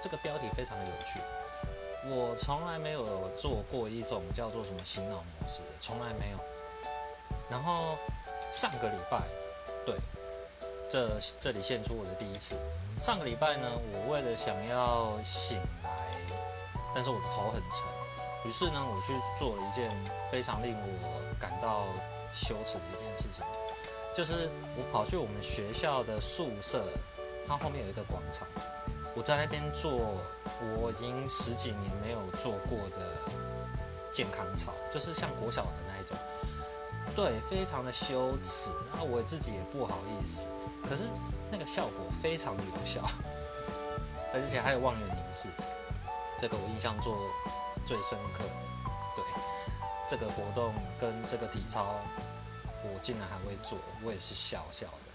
这个标题非常的有趣。我从来没有做过一种叫做什么醒脑模式，从来没有。然后上个礼拜，对，这这里献出我的第一次。上个礼拜呢，我为了想要醒来，但是我的头很沉，于是呢，我去做了一件非常令我感到羞耻的一件事情，就是我跑去我们学校的宿舍，它后面有一个广场。我在那边做我已经十几年没有做过的健康操，就是像国小的那一种，对，非常的羞耻，然后我自己也不好意思，可是那个效果非常的有效，而且还有望远凝视，这个我印象做最深刻，对，这个活动跟这个体操，我竟然还会做，我也是笑笑的。